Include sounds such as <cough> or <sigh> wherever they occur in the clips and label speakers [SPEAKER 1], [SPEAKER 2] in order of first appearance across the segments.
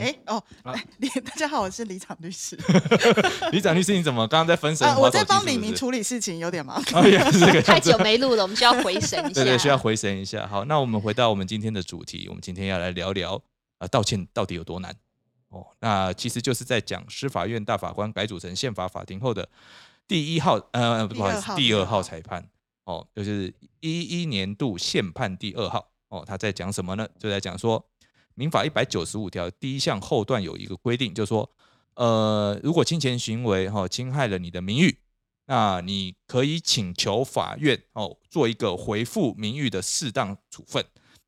[SPEAKER 1] 哎哦，<laughs> 大家好，我是李长律师 <laughs>
[SPEAKER 2] 李长律师，你怎么刚刚在分神？
[SPEAKER 1] 啊，我在帮李明处理事情，有点忙。
[SPEAKER 3] 太久没录了，我们需要回神一下。<laughs>
[SPEAKER 2] 对对，需要回神一下。好，那我们回到我们今天的主题，我们今天要来聊聊啊，道歉到底有多难？哦，那其实就是在讲司法院大法官改组成宪法法庭后的第一号，呃，不好意思，
[SPEAKER 1] 第二号
[SPEAKER 2] 裁判，哦，就是一一年度宪判第二号，哦，他在讲什么呢？就在讲说民法一百九十五条第一项后段有一个规定，就是说，呃，如果侵权行为哈、哦、侵害了你的名誉，那你可以请求法院哦做一个回复名誉的适当处分。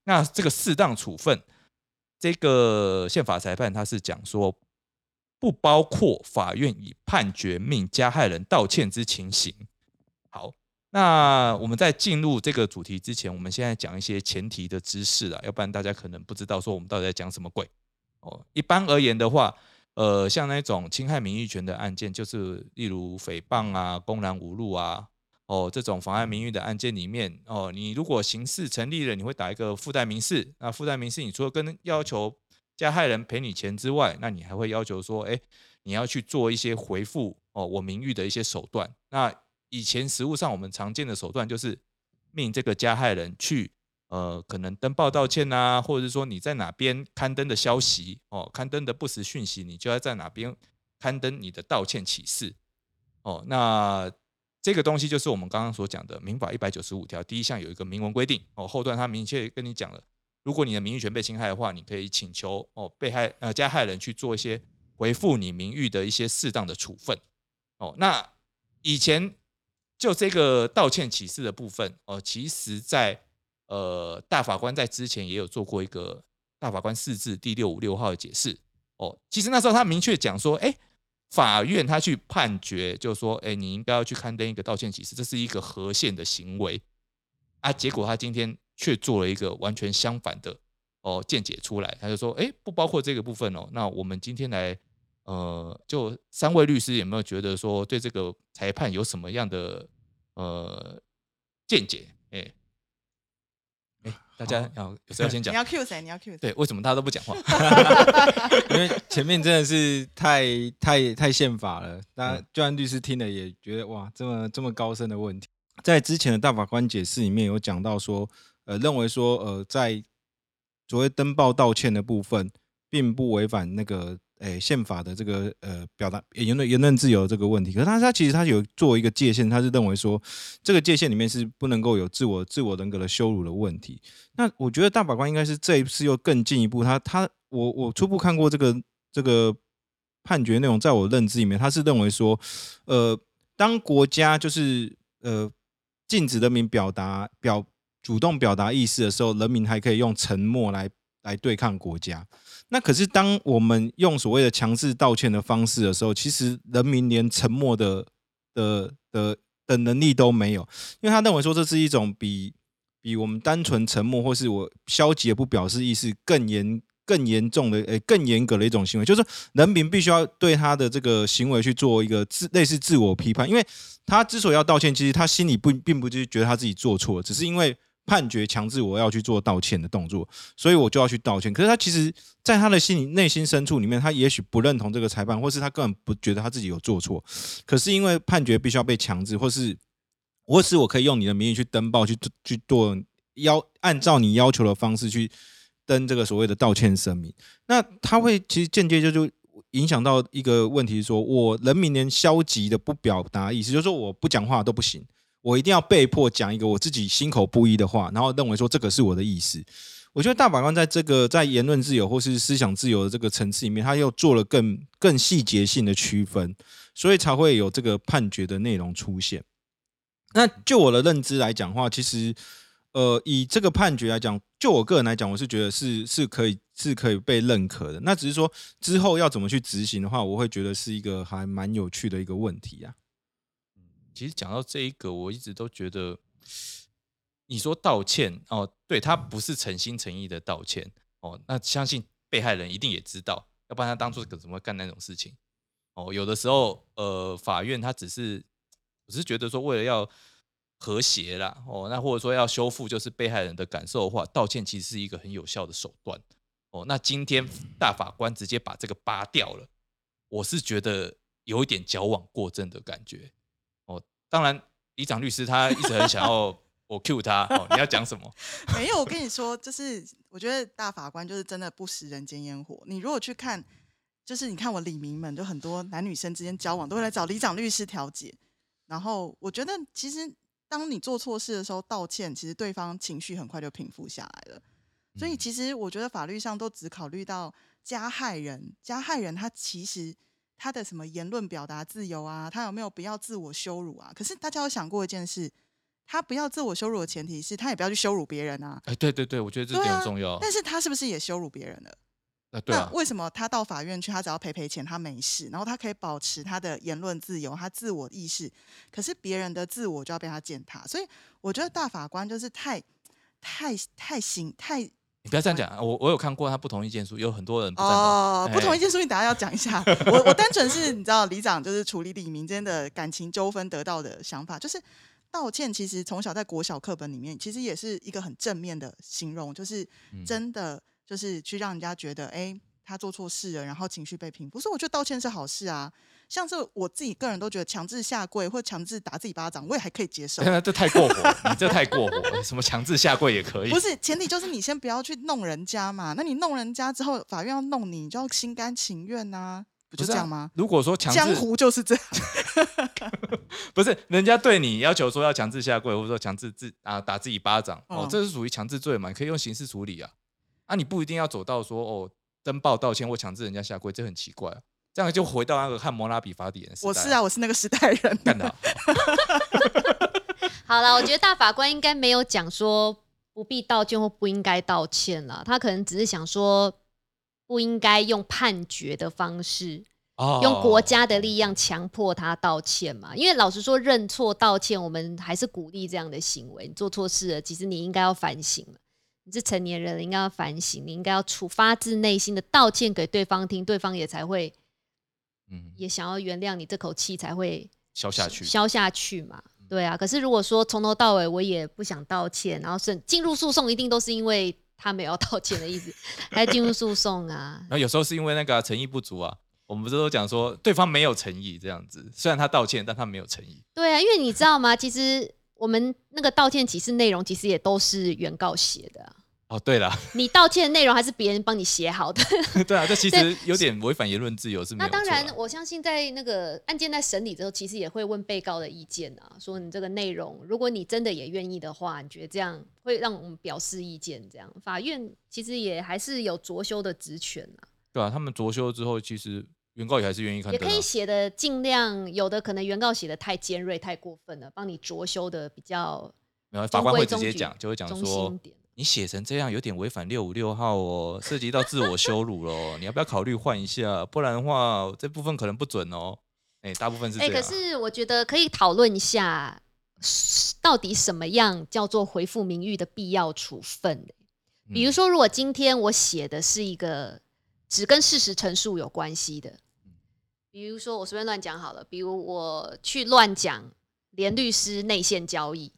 [SPEAKER 2] 那这个适当处分，这个宪法裁判他是讲说，不包括法院以判决命加害人道歉之情形。好，那我们在进入这个主题之前，我们现在讲一些前提的知识啊，要不然大家可能不知道说我们到底在讲什么鬼。哦，一般而言的话，呃，像那种侵害名誉权的案件，就是例如诽谤啊、公然侮辱啊，哦，这种妨碍名誉的案件里面，哦，你如果刑事成立了，你会打一个附带民事。那附带民事，你除了跟要求加害人赔你钱之外，那你还会要求说，哎，你要去做一些回复哦，我名誉的一些手段。那以前实务上我们常见的手段就是命这个加害人去呃，可能登报道歉啊，或者是说你在哪边刊登的消息哦，刊登的不实讯息，你就要在哪边刊登你的道歉启事哦。那这个东西就是我们刚刚所讲的民法一百九十五条第一项有一个明文规定哦，后段他明确跟你讲了，如果你的名誉权被侵害的话，你可以请求哦被害呃加害人去做一些回复你名誉的一些适当的处分哦。那以前就这个道歉启事的部分哦，其实在呃大法官在之前也有做过一个大法官释字第六五六号的解释哦。其实那时候他明确讲说，哎，法院他去判决，就说，哎，你应该要去刊登一个道歉启事，这是一个合宪的行为啊。结果他今天却做了一个完全相反的哦见解出来，他就说，哎，不包括这个部分哦。那我们今天来。呃，就三位律师有没有觉得说对这个裁判有什么样的呃见解？哎、哎、大家要有谁要先 <laughs> 讲？
[SPEAKER 1] 你要 Q 谁？你要 Q 谁？
[SPEAKER 2] 对，为什么大家都不讲话？<laughs> <laughs>
[SPEAKER 4] 因为前面真的是太太太宪法了，那
[SPEAKER 2] 嗯
[SPEAKER 4] 就算律师听了也觉得哇，这么这么高深的问题，在之前的大法官解释里面有讲到说，呃，认为说呃，在所谓登报道歉的部分，并不违反那个诶宪法的这个呃表达言论言论自由这个问题，可是他他其实他有做一个界限，他是认为说这个界限里面是不能够有自我自我人格的羞辱的问题。那我觉得大法官应该是这一次又更进一步，他他我我初步看过这个这个判决内容，在我认知里面，他是认为说，呃，当国家就是呃禁止人民表达表主动表达意思的时候，人民还可以用沉默来来对抗国家。那可是当我们用所谓的强制道歉的方式的时候，其实人民连沉默的的的的能力都没有，因为他认为说这是一种比比我们单纯沉默或是我消极的不表示意思更严更严重的诶、更严格的一种行为，就是人民必须要对他的这个行为去做一个自类似自我批判，因为他之所以要道歉，其实他心里不并不是觉得他自己做错，只是因为判决强制我要去做道歉的动作，所以我就要去道歉。可是他其实在他的心里内心深处里面，他也许不认同这个裁判，或是他根本不觉得他自己有做错，可是因为判决必须要被强制，或是或是我可以用你的名义去登报，去去做要按照你要求的方式去登这个所谓的道歉声明，那他会其实间接就就影响到一个问题说，我人民连消极的不表达意思，就是说我不讲话都不行，我一定要被迫讲一个我自己心口不一的话，然后认为说这个是我的意思。我觉得大法官在这个在言论自由或是思想自由的这个层次里面，他又做了更更细节性的区分，所以才会有这个判决的内容出现。那就我的认知来讲的话，其实呃，以这个判决来讲，就我个人来讲，我是觉得是是可以是可以被认可的。那只是说之后要怎么去执行的话，我会觉得是一个还蛮有趣的一个问题啊。
[SPEAKER 2] 其实讲到这一个，我一直都觉得，你说道歉哦，对他不是诚心诚意的道歉哦，那相信被害人一定也知道，要不然他当初怎么干那种事情？哦，有的时候，呃，法院他只是，我是觉得说，为了要和谐啦，哦，那或者说要修复就是被害人的感受的话，道歉其实是一个很有效的手段。哦，那今天大法官直接把这个拔掉了，我是觉得有一点矫枉过正的感觉。哦，当然，李长律师他一直很想要 <laughs> 我 cue 他，哦，你要讲什么？<laughs>
[SPEAKER 1] 没有，我跟你说，就是我觉得大法官就是真的不食人间烟火。你如果去看，就是你看我李明们，就很多男女生之间交往都会来找李长律师调解。然后我觉得，其实当你做错事的时候道歉，其实对方情绪很快就平复下来了。所以其实我觉得法律上都只考虑到加害人，加害人他其实他的什么言论表达自由啊，他有没有不要自我羞辱啊？可是大家有想过一件事，他不要自我羞辱的前提是他也不要去羞辱别人啊。
[SPEAKER 2] 哎，对对对，我觉得这点很重要。
[SPEAKER 1] 但是他是不是也羞辱别人了？
[SPEAKER 2] 啊，对啊。
[SPEAKER 1] 那为什么他到法院去，他只要赔赔钱，他没事，然后他可以保持他的言论自由，他自我意识，可是别人的自我就要被他践踏。所以我觉得大法官就是太太太行太。
[SPEAKER 2] 你不要这样讲，我我有看过他不同意见书，有很多人不
[SPEAKER 1] 哦，不同意见书你等下要讲一下。我我单纯是你知道，里长就是处理李明间的感情纠纷得到的想法，就是道歉。其实从小在国小课本里面，其实也是一个很正面的形容，就是真的就是去让人家觉得，哎，他做错事了，然后情绪被平复。所以我觉得道歉是好事啊。像是我自己个人都觉得强制下跪或强制打自己巴掌，我也还可以接受。<laughs>
[SPEAKER 2] 这太过火，你这太过火。什么强制下跪也可以？
[SPEAKER 1] 不是，前提就是你先不要去弄人家嘛。那你弄人家之后，法院要弄你，你就要心甘情愿呐，不就这样吗？
[SPEAKER 2] 如果说强制，
[SPEAKER 1] 江湖就是这样。<laughs>
[SPEAKER 2] 不是，人家对你要求说要强制下跪，或者说强制自啊打自己巴掌，哦，这是属于强制罪嘛？你可以用刑事处理啊。啊，你不一定要走到说哦登报道歉或强制人家下跪，这很奇怪啊。这样就回到那个汉摩拉比法典时
[SPEAKER 1] 代。我是啊，我是那个时代人。
[SPEAKER 2] 干的。<laughs>
[SPEAKER 3] 好了，我觉得大法官应该没有讲说不必道歉或不应该道歉了，他可能只是想说不应该用判决的方式，用国家的力量强迫他道歉嘛。因为老实说，认错道歉，我们还是鼓励这样的行为。你做错事了，其实你应该要反省了。你是成年人了，应该要反省，你应该要出发自内心的道歉给对方听，对方也才会。也想要原谅你，这口气才会
[SPEAKER 2] 消下去，
[SPEAKER 3] 消下去嘛？对啊。可是如果说从头到尾我也不想道歉，然后是进入诉讼，一定都是因为他没有道歉的意思，才进入诉讼啊。<laughs>
[SPEAKER 2] 然后有时候是因为那个诚意不足啊。我们不是都讲说对方没有诚意这样子，虽然他道歉，但他没有诚意。
[SPEAKER 3] 对啊，因为你知道吗？其实我们那个道歉启事内容，其实也都是原告写的。
[SPEAKER 2] 哦，对了，<laughs>
[SPEAKER 3] 你道歉的内容还是别人帮你写好的。<laughs>
[SPEAKER 2] 对啊，这其实有点违反言论自由，是没有。
[SPEAKER 3] 那当然，我相信在那个案件在审理之后，其实也会问被告的意见啊，说你这个内容，如果你真的也愿意的话，你觉得这样会让我们表示意见？这样，法院其实也还是有酌修的职权啊。
[SPEAKER 2] 对啊，他们酌修之后，其实原告也还是愿意看。
[SPEAKER 3] 也可以写的尽量，有的可能原告写的太尖锐、太过分了，帮你酌修的比较。
[SPEAKER 2] 没有，法官会直接讲，就会讲说。你写成这样有点违反六五六号哦，涉及到自我羞辱喽，你要不要考虑换一下？不然的话，这部分可能不准哦。哎，大部分是这样。
[SPEAKER 3] 可是我觉得可以讨论一下，到底什么样叫做回复名誉的必要处分？比如说，如果今天我写的是一个只跟事实陈述有关系的，比如说我随便乱讲好了，比如我去乱讲连律师内线交易。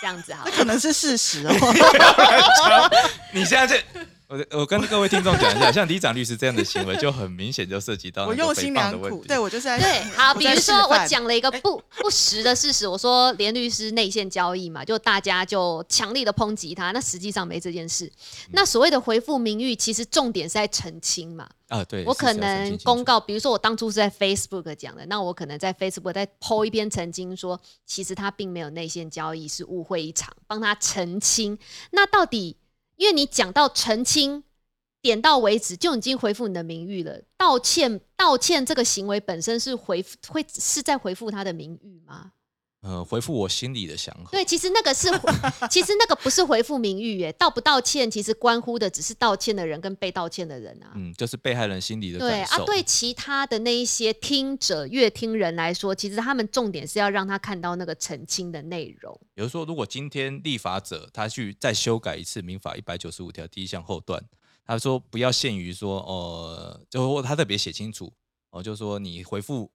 [SPEAKER 3] 这样子哈，
[SPEAKER 1] 那可能是事实哦。<laughs>
[SPEAKER 2] 你现在这，我我跟各位听众讲一下，像李长律师这样的行为，就很明显就涉及到
[SPEAKER 1] 我用心良苦。对我就是在
[SPEAKER 3] 对好，比如说我讲了一个不不实的事实，我说连律师内线交易嘛，就大家就强力的抨击他，那实际上没这件事。那所谓的回复名誉，其实重点是在澄清嘛。
[SPEAKER 2] 啊，对，
[SPEAKER 3] 我可能公告，比如说我当初是在 Facebook 讲的，那我可能在 Facebook 再 po 一篇澄清，说其实他并没有内线交易，是误会一场，帮他澄清。那到底，因为你讲到澄清，点到为止就已经回复你的名誉了，道歉道歉这个行为本身是回复会是在回复他的名誉吗？
[SPEAKER 2] 呃，回复我心里的想法。
[SPEAKER 3] 对，其实那个是，其实那个不是回复名誉，耶，道不道歉，其实关乎的只是道歉的人跟被道歉的人啊。
[SPEAKER 2] 嗯，就是被害人心里的
[SPEAKER 3] 对啊，对其他的那一些听者、乐听人来说，其实他们重点是要让他看到那个澄清的内容。
[SPEAKER 2] 比如说，如果今天立法者他去再修改一次民法一百九十五条第一项后段，他说不要限于说，呃，就他特别写清楚，哦，就是说你回复。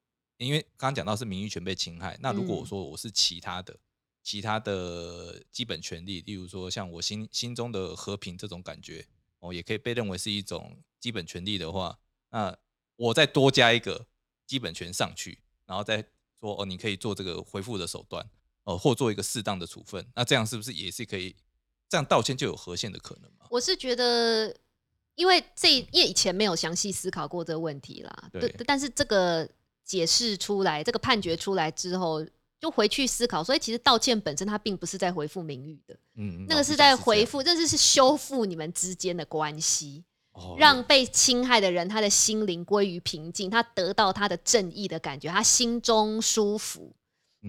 [SPEAKER 2] 因为刚刚讲到是名誉权被侵害，那如果我说我是其他的、其他的基本权利，例如说像我心心中的和平这种感觉，哦，也可以被认为是一种基本权利的话，那我再多加一个基本权上去，然后再说哦，你可以做这个回复的手段，哦，或做一个适当的处分，那这样是不是也是可以？这样道歉就有和宪的可能吗？
[SPEAKER 3] 我是觉得，因为这因为以前没有详细思考过这个问题啦，对，但是这个。解释出来，这个判决出来之后，就回去思考。所以其实道歉本身，它并不是在回复名誉的，嗯，那个是在回复，这是是修复你们之间的关系，让被侵害的人他的心灵归于平静，他得到他的正义的感觉，他心中舒服。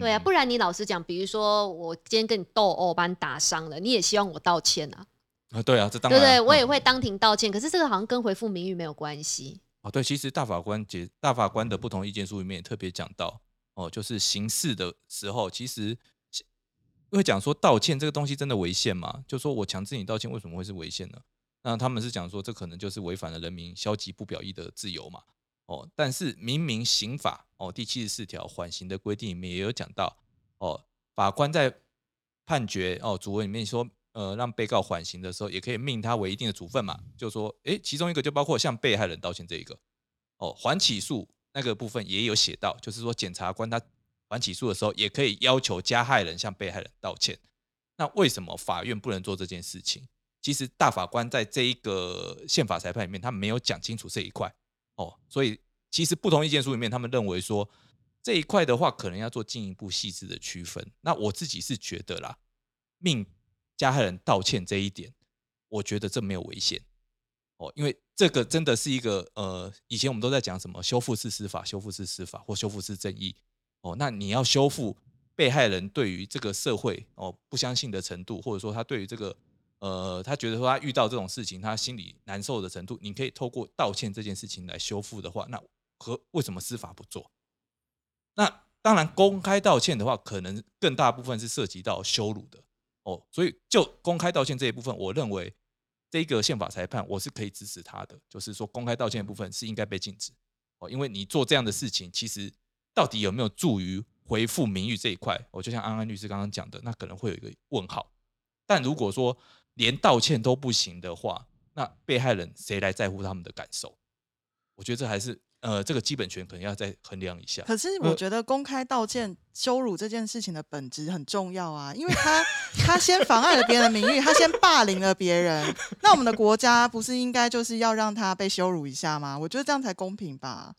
[SPEAKER 3] 对啊，不然你老实讲，比如说我今天跟你斗殴，把你打伤了，你也希望我道歉啊？
[SPEAKER 2] 啊，对啊，这当然，
[SPEAKER 3] 对对，我也会当庭道歉。可是这个好像跟回复名誉没有关系。
[SPEAKER 2] 哦，对，其实大法官解大法官的不同意见书里面也特别讲到，哦，就是刑事的时候，其实会讲说道歉这个东西真的违宪吗？就说我强制你道歉，为什么会是违宪呢？那他们是讲说这可能就是违反了人民消极不表意的自由嘛。哦，但是明明刑法哦第七十四条缓刑的规定里面也有讲到，哦，法官在判决哦主文里面说。呃，让被告缓刑的时候，也可以命他为一定的处分嘛。就说，诶，其中一个就包括向被害人道歉这一个。哦，缓起诉那个部分也有写到，就是说检察官他缓起诉的时候，也可以要求加害人向被害人道歉。那为什么法院不能做这件事情？其实大法官在这一个宪法裁判里面，他没有讲清楚这一块。哦，所以其实不同意见书里面，他们认为说这一块的话，可能要做进一步细致的区分。那我自己是觉得啦，命。加害人道歉这一点，我觉得这没有危险哦，因为这个真的是一个呃，以前我们都在讲什么修复式司法、修复式司法或修复式正义哦，那你要修复被害人对于这个社会哦不相信的程度，或者说他对于这个呃他觉得说他遇到这种事情他心里难受的程度，你可以透过道歉这件事情来修复的话，那和为什么司法不做？那当然公开道歉的话，可能更大部分是涉及到羞辱的。哦，所以就公开道歉这一部分，我认为这个宪法裁判我是可以支持他的，就是说公开道歉的部分是应该被禁止。哦，因为你做这样的事情，其实到底有没有助于回复名誉这一块，我就像安安律师刚刚讲的，那可能会有一个问号。但如果说连道歉都不行的话，那被害人谁来在乎他们的感受？我觉得这还是。呃，这个基本权可能要再衡量一下。
[SPEAKER 1] 可是我觉得公开道歉羞辱这件事情的本质很重要啊，因为他他先妨碍了别人的名誉，他先霸凌了别人。那我们的国家不是应该就是要让他被羞辱一下吗？我觉得这样才公平吧。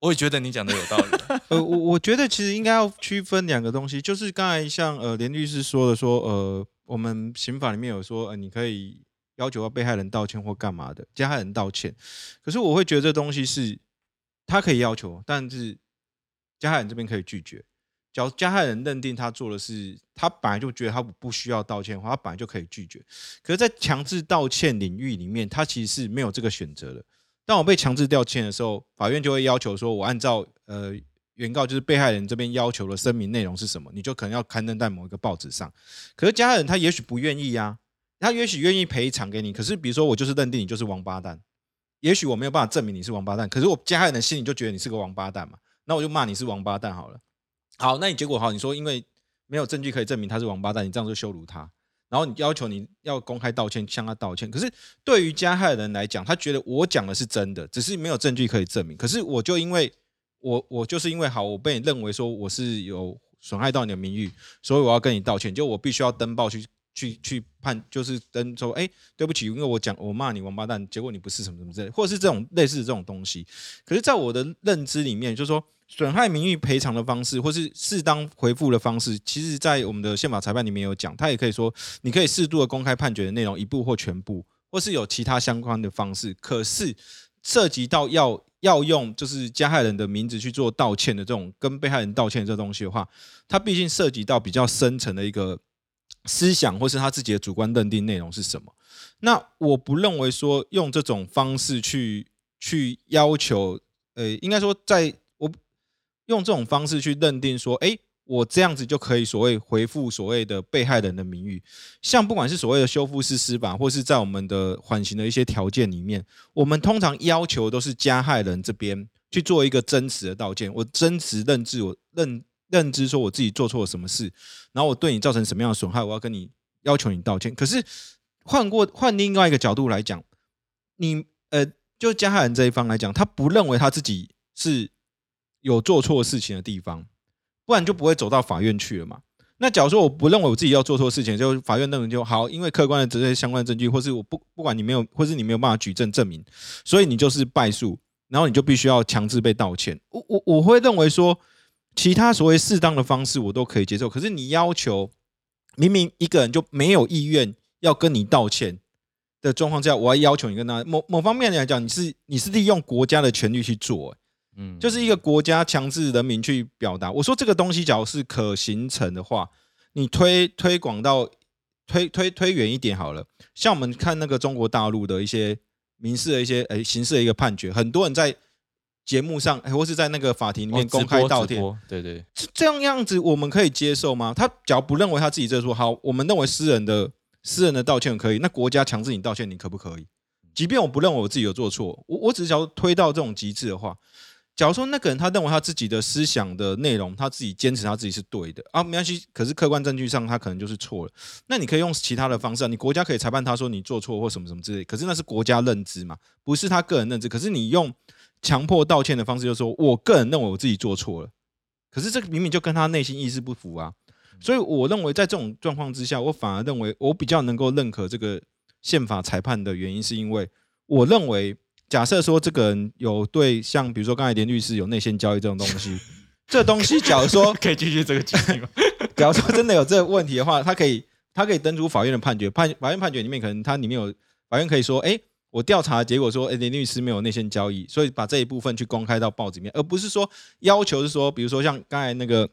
[SPEAKER 2] 我也觉得你讲的有道理。<laughs>
[SPEAKER 4] 呃，我我觉得其实应该要区分两个东西，就是刚才像呃连律师说的，说呃我们刑法里面有说，呃你可以要求要被害人道歉或干嘛的，加害人道歉。可是我会觉得这东西是。他可以要求，但是加害人这边可以拒绝。只要加害人认定他做的是，他本来就觉得他不需要道歉的话，他本来就可以拒绝。可是，在强制道歉领域里面，他其实是没有这个选择的。当我被强制道歉的时候，法院就会要求说，我按照呃原告就是被害人这边要求的声明内容是什么，你就可能要刊登在某一个报纸上。可是加害人他也许不愿意呀，他也许愿意赔偿给你。可是比如说，我就是认定你就是王八蛋。也许我没有办法证明你是王八蛋，可是我加害人心里就觉得你是个王八蛋嘛，那我就骂你是王八蛋好了。好，那你结果好，你说因为没有证据可以证明他是王八蛋，你这样就羞辱他，然后你要求你要公开道歉，向他道歉。可是对于加害人来讲，他觉得我讲的是真的，只是没有证据可以证明。可是我就因为我我就是因为好，我被你认为说我是有损害到你的名誉，所以我要跟你道歉，就我必须要登报去。去去判就是跟说，哎，对不起，因为我讲我骂你王八蛋，结果你不是什么什么之类，或者是这种类似的这种东西。可是，在我的认知里面，就是说损害名誉赔偿的方式，或是适当回复的方式，其实，在我们的宪法裁判里面有讲，他也可以说，你可以适度的公开判决的内容一部或全部，或是有其他相关的方式。可是，涉及到要要用就是加害人的名字去做道歉的这种跟被害人道歉这东西的话，它毕竟涉及到比较深层的一个思想，或是他自己的主观认定内容是什么。那我不认为说用这种方式去去要求，呃，应该说在我用这种方式去认定说，哎。我这样子就可以所谓回复所谓的被害人的名誉，像不管是所谓的修复式司法，或是在我们的缓刑的一些条件里面，我们通常要求都是加害人这边去做一个真实的道歉，我真实认知，我认认知说我自己做错了什么事，然后我对你造成什么样的损害，我要跟你要求你道歉。可是换过换另外一个角度来讲，你呃，就加害人这一方来讲，他不认为他自己是有做错事情的地方。不然就不会走到法院去了嘛。那假如说我不认为我自己要做错事情，就法院认为就好，因为客观的这些相关证据，或是我不不管你没有，或是你没有办法举证证明，所以你就是败诉，然后你就必须要强制被道歉。我我我会认为说，其他所谓适当的方式我都可以接受，可是你要求明明一个人就没有意愿要跟你道歉的状况下，我要要求你跟他某某方面来讲，你是你是利用国家的权利去做。嗯，就是一个国家强制人民去表达。我说这个东西，假如是可形成的话，你推推广到推推推远一点好了。像我们看那个中国大陆的一些民事的一些诶刑事的一个判决，很多人在节目上或是在那个法庭里面公开道歉，
[SPEAKER 2] 对对，
[SPEAKER 4] 这样样子我们可以接受吗？他假如不认为他自己这错，好，我们认为私人的私人的道歉可以，那国家强制你道歉，你可不可以？即便我不认为我自己有做错，我我只是想要推到这种极致的话。假如说那个人他认为他自己的思想的内容，他自己坚持他自己是对的啊，没关系。可是客观证据上他可能就是错了，那你可以用其他的方式，你国家可以裁判他说你做错或什么什么之类。可是那是国家认知嘛，不是他个人认知。可是你用强迫道歉的方式，就是说我个人认为我自己做错了，可是这个明明就跟他内心意识不符啊。所以我认为在这种状况之下，我反而认为我比较能够认可这个宪法裁判的原因，是因为我认为。假设说这个人有对像比如说刚才连律师有内线交易这种东西，<laughs> 这东西假如说 <laughs>
[SPEAKER 2] 可以继续这个？<laughs>
[SPEAKER 4] 假如说真的有这个问题的话，他可以他可以登出法院的判决，判法院判决里面可能他里面有法院可以说，哎，我调查结果说，哎，林律师没有内线交易，所以把这一部分去公开到报纸面，而不是说要求是说，比如说像刚才那个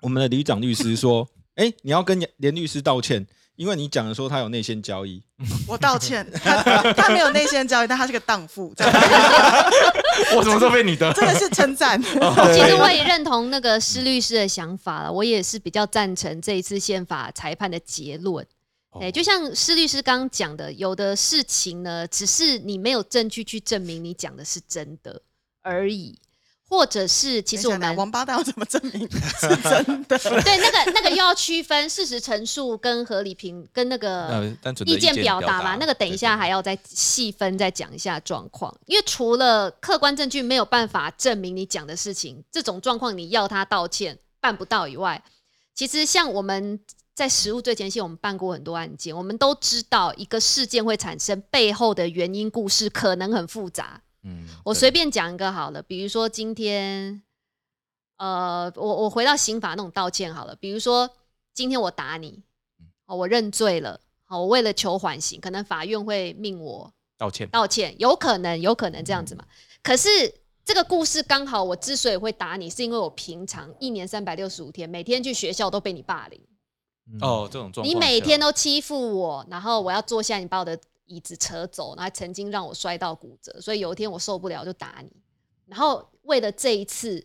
[SPEAKER 4] 我们的李长律师说，哎，你要跟连律师道歉。因为你讲的说他有内线交易，<laughs>
[SPEAKER 1] 我道歉，他他没有内线交易，但他是个荡妇。<laughs>
[SPEAKER 2] 我什么时候被你的？
[SPEAKER 1] 这个是称赞。其
[SPEAKER 3] 实我也认同那个施律师的想法了，我也是比较赞成这一次宪法裁判的结论。哎，就像施律师刚刚讲的，有的事情呢，只是你没有证据去证明你讲的是真的而已。或者是，其实我们
[SPEAKER 1] 王八蛋要怎么证明是真的？<laughs>
[SPEAKER 3] 对，那个那个又要区分事实陈述跟合理评跟那个意见表达嘛。那个等一下还要再细分再讲一下状况，因为除了客观证据没有办法证明你讲的事情，这种状况你要他道歉办不到以外，其实像我们在实务最前线，我们办过很多案件，我们都知道一个事件会产生背后的原因故事可能很复杂。嗯，我随便讲一个好了，比如说今天，呃，我我回到刑法那种道歉好了，比如说今天我打你，哦，我认罪了，好，我为了求缓刑，可能法院会命我
[SPEAKER 2] 道歉，
[SPEAKER 3] 道歉，有可能，有可能这样子嘛。可是这个故事刚好，我之所以会打你，是因为我平常一年三百六十五天，每天去学校都被你霸凌，
[SPEAKER 2] 哦，这种状况，
[SPEAKER 3] 你每天都欺负我，然后我要坐下，你把我的。椅子扯走，然后曾经让我摔到骨折，所以有一天我受不了就打你。然后为了这一次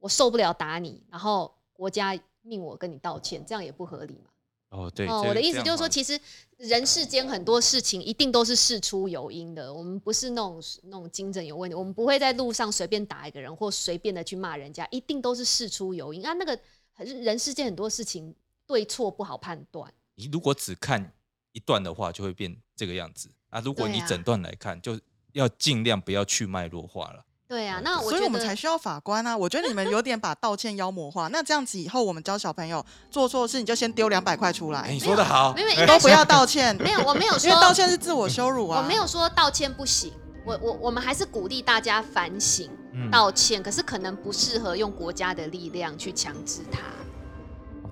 [SPEAKER 3] 我受不了打你，然后国家命我跟你道歉，这样也不合理嘛？
[SPEAKER 2] 哦，对，
[SPEAKER 3] 哦，我的意思就是说，其实人世间很多事情一定都是事出有因的。我们不是那种那种精神有问题，我们不会在路上随便打一个人或随便的去骂人家，一定都是事出有因啊。那个人世间很多事情对错不好判断。
[SPEAKER 2] 你如果只看。一段的话就会变这个样子啊！如果你整段来看，就要尽量不要去脉络化了。
[SPEAKER 3] 对啊，那
[SPEAKER 1] 所以我们才需要法官啊！我觉得你们有点把道歉妖魔化。那这样子以后，我们教小朋友做错事，你就先丢两百块出来。
[SPEAKER 2] 你说的好，
[SPEAKER 3] 没有
[SPEAKER 1] 都不要道歉。
[SPEAKER 3] 没有，我没有说
[SPEAKER 1] 道歉是自我羞辱啊！
[SPEAKER 3] 我没有说道歉不行。我我我们还是鼓励大家反省道歉，可是可能不适合用国家的力量去强制他。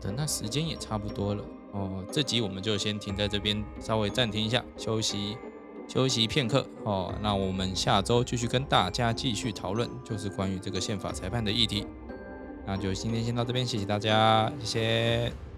[SPEAKER 2] 好的，那时间也差不多了。哦，这集我们就先停在这边，稍微暂停一下，休息休息片刻哦。那我们下周继续跟大家继续讨论，就是关于这个宪法裁判的议题。那就今天先到这边，谢谢大家，谢谢。